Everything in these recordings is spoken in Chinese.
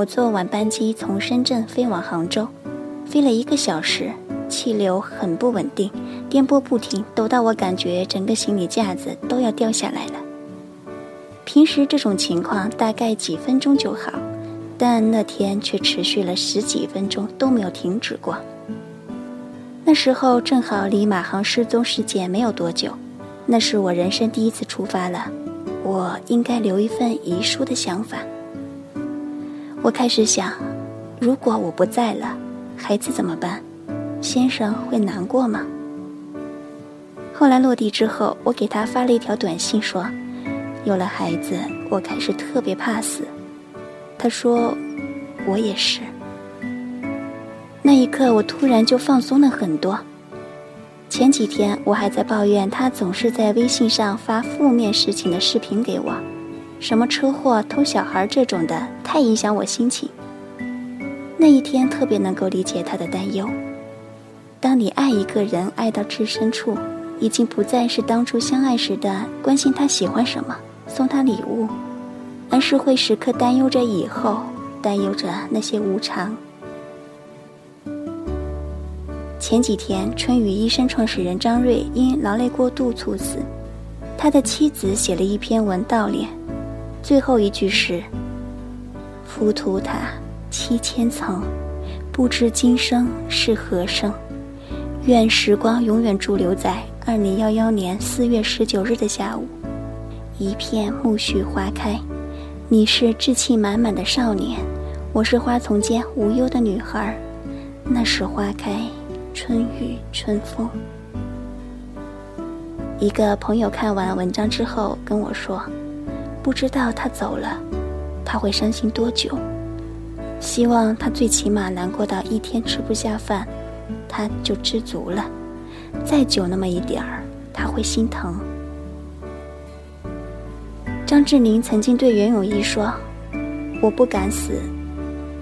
我坐晚班机从深圳飞往杭州，飞了一个小时，气流很不稳定，颠簸不停，抖到我感觉整个行李架子都要掉下来了。平时这种情况大概几分钟就好，但那天却持续了十几分钟都没有停止过。那时候正好离马航失踪事件没有多久，那是我人生第一次出发了，我应该留一份遗书的想法。我开始想，如果我不在了，孩子怎么办？先生会难过吗？后来落地之后，我给他发了一条短信说。有了孩子，我开始特别怕死。他说：“我也是。”那一刻，我突然就放松了很多。前几天我还在抱怨他总是在微信上发负面事情的视频给我，什么车祸、偷小孩这种的，太影响我心情。那一天特别能够理解他的担忧。当你爱一个人爱到至深处，已经不再是当初相爱时的关心他喜欢什么。送他礼物，而是会时刻担忧着以后，担忧着那些无常。前几天，春雨医生创始人张瑞因劳累过度猝死，他的妻子写了一篇文悼念，最后一句是：“浮屠塔七千层，不知今生是何生。愿时光永远驻留在二零幺幺年四月十九日的下午。”一片苜蓿花开，你是志气满满的少年，我是花丛间无忧的女孩。那时花开，春雨春风。一个朋友看完文章之后跟我说：“不知道他走了，他会伤心多久？希望他最起码难过到一天吃不下饭，他就知足了。再久那么一点儿，他会心疼。”张智霖曾经对袁咏仪说：“我不敢死，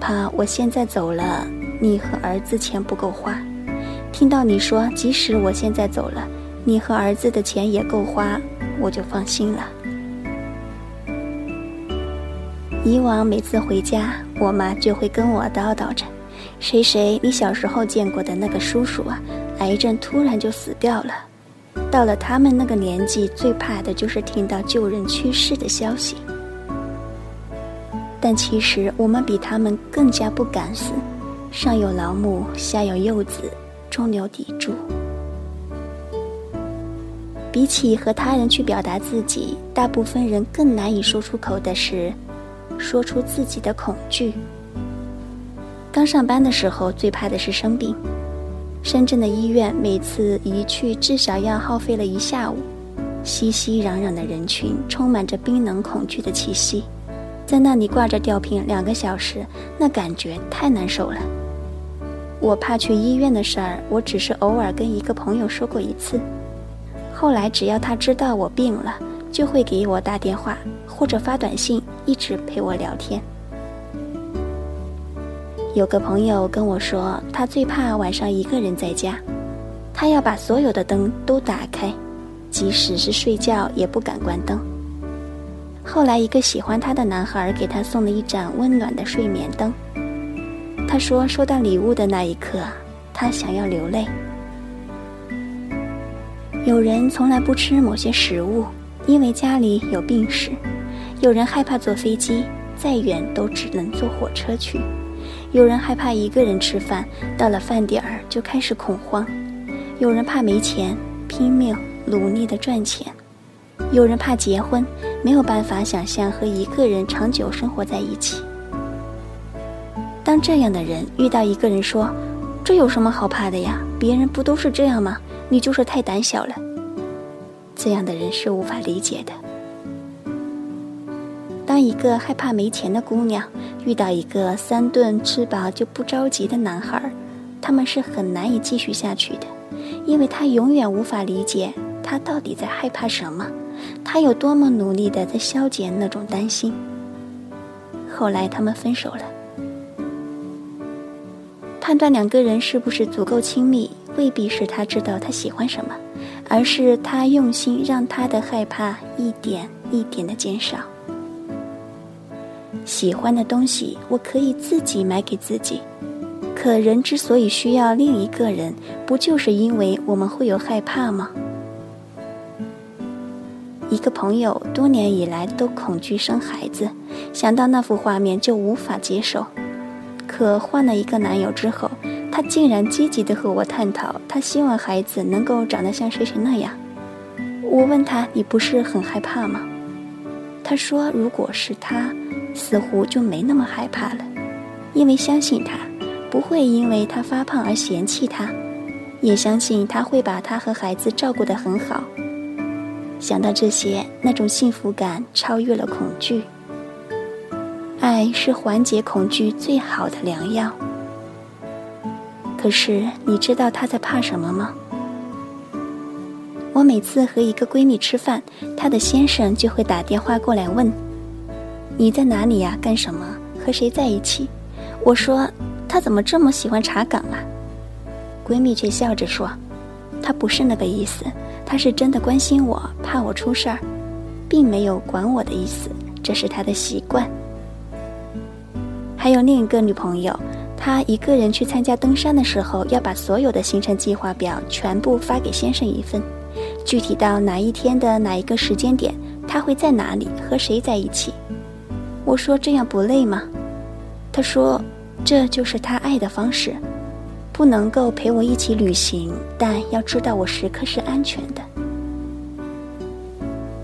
怕我现在走了，你和儿子钱不够花。听到你说，即使我现在走了，你和儿子的钱也够花，我就放心了。”以往每次回家，我妈就会跟我叨叨着：“谁谁，你小时候见过的那个叔叔啊，癌症突然就死掉了。”到了他们那个年纪，最怕的就是听到旧人去世的消息。但其实我们比他们更加不敢死，上有老母，下有幼子，中流砥柱。比起和他人去表达自己，大部分人更难以说出口的是，说出自己的恐惧。刚上班的时候，最怕的是生病。深圳的医院，每次一去至少要耗费了一下午。熙熙攘攘的人群，充满着冰冷恐惧的气息，在那里挂着吊瓶两个小时，那感觉太难受了。我怕去医院的事儿，我只是偶尔跟一个朋友说过一次。后来只要他知道我病了，就会给我打电话或者发短信，一直陪我聊天。有个朋友跟我说，他最怕晚上一个人在家，他要把所有的灯都打开，即使是睡觉也不敢关灯。后来，一个喜欢他的男孩给他送了一盏温暖的睡眠灯。他说，收到礼物的那一刻，他想要流泪。有人从来不吃某些食物，因为家里有病史；有人害怕坐飞机，再远都只能坐火车去。有人害怕一个人吃饭，到了饭点儿就开始恐慌；有人怕没钱，拼命努力的赚钱；有人怕结婚，没有办法想象和一个人长久生活在一起。当这样的人遇到一个人说：“这有什么好怕的呀？别人不都是这样吗？你就是太胆小了。”这样的人是无法理解的。一个害怕没钱的姑娘。遇到一个三顿吃饱就不着急的男孩，他们是很难以继续下去的，因为他永远无法理解他到底在害怕什么，他有多么努力的在消减那种担心。后来他们分手了。判断两个人是不是足够亲密，未必是他知道他喜欢什么，而是他用心让他的害怕一点一点的减少。喜欢的东西我可以自己买给自己。可人之所以需要另一个人，不就是因为我们会有害怕吗？一个朋友多年以来都恐惧生孩子，想到那幅画面就无法接受。可换了一个男友之后，他竟然积极的和我探讨，他希望孩子能够长得像谁谁那样。我问他：“你不是很害怕吗？”他说：“如果是他，似乎就没那么害怕了，因为相信他。”不会因为他发胖而嫌弃他，也相信他会把他和孩子照顾得很好。想到这些，那种幸福感超越了恐惧。爱是缓解恐惧最好的良药。可是你知道他在怕什么吗？我每次和一个闺蜜吃饭，她的先生就会打电话过来问：“你在哪里呀？干什么？和谁在一起？”我说。他怎么这么喜欢查岗啊？闺蜜却笑着说：“他不是那个意思，他是真的关心我，怕我出事儿，并没有管我的意思，这是他的习惯。”还有另一个女朋友，她一个人去参加登山的时候，要把所有的行程计划表全部发给先生一份，具体到哪一天的哪一个时间点，她会在哪里和谁在一起。我说：“这样不累吗？”他说。这就是他爱的方式，不能够陪我一起旅行，但要知道我时刻是安全的。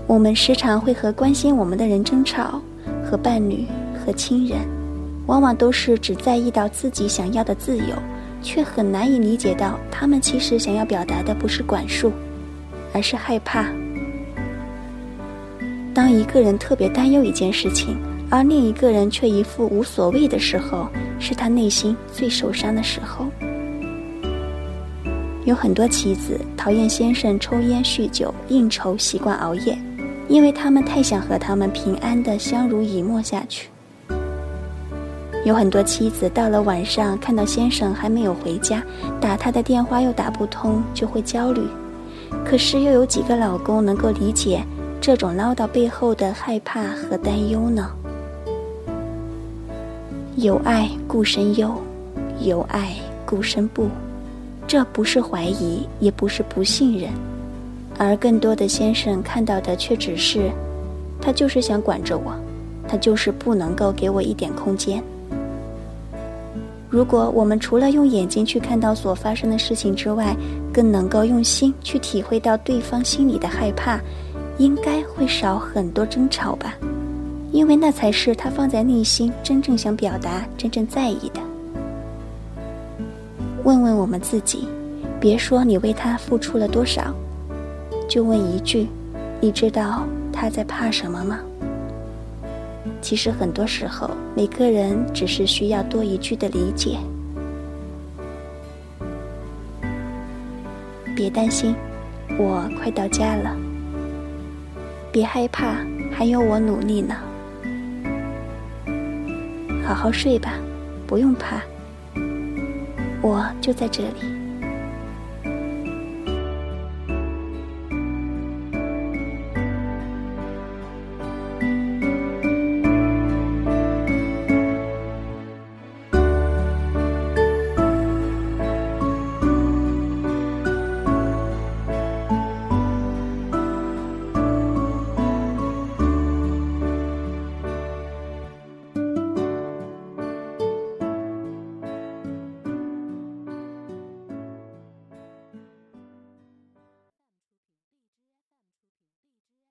我们时常会和关心我们的人争吵，和伴侣、和亲人，往往都是只在意到自己想要的自由，却很难以理解到他们其实想要表达的不是管束，而是害怕。当一个人特别担忧一件事情。而另一个人却一副无所谓的时候，是他内心最受伤的时候。有很多妻子讨厌先生抽烟、酗酒、应酬、习惯熬夜，因为他们太想和他们平安的相濡以沫下去。有很多妻子到了晚上看到先生还没有回家，打他的电话又打不通，就会焦虑。可是又有几个老公能够理解这种唠叨背后的害怕和担忧呢？有爱故生忧，有爱故生不。这不是怀疑，也不是不信任，而更多的先生看到的却只是，他就是想管着我，他就是不能够给我一点空间。如果我们除了用眼睛去看到所发生的事情之外，更能够用心去体会到对方心里的害怕，应该会少很多争吵吧。因为那才是他放在内心真正想表达、真正在意的。问问我们自己，别说你为他付出了多少，就问一句：你知道他在怕什么吗？其实很多时候，每个人只是需要多一句的理解。别担心，我快到家了。别害怕，还有我努力呢。好好睡吧，不用怕，我就在这里。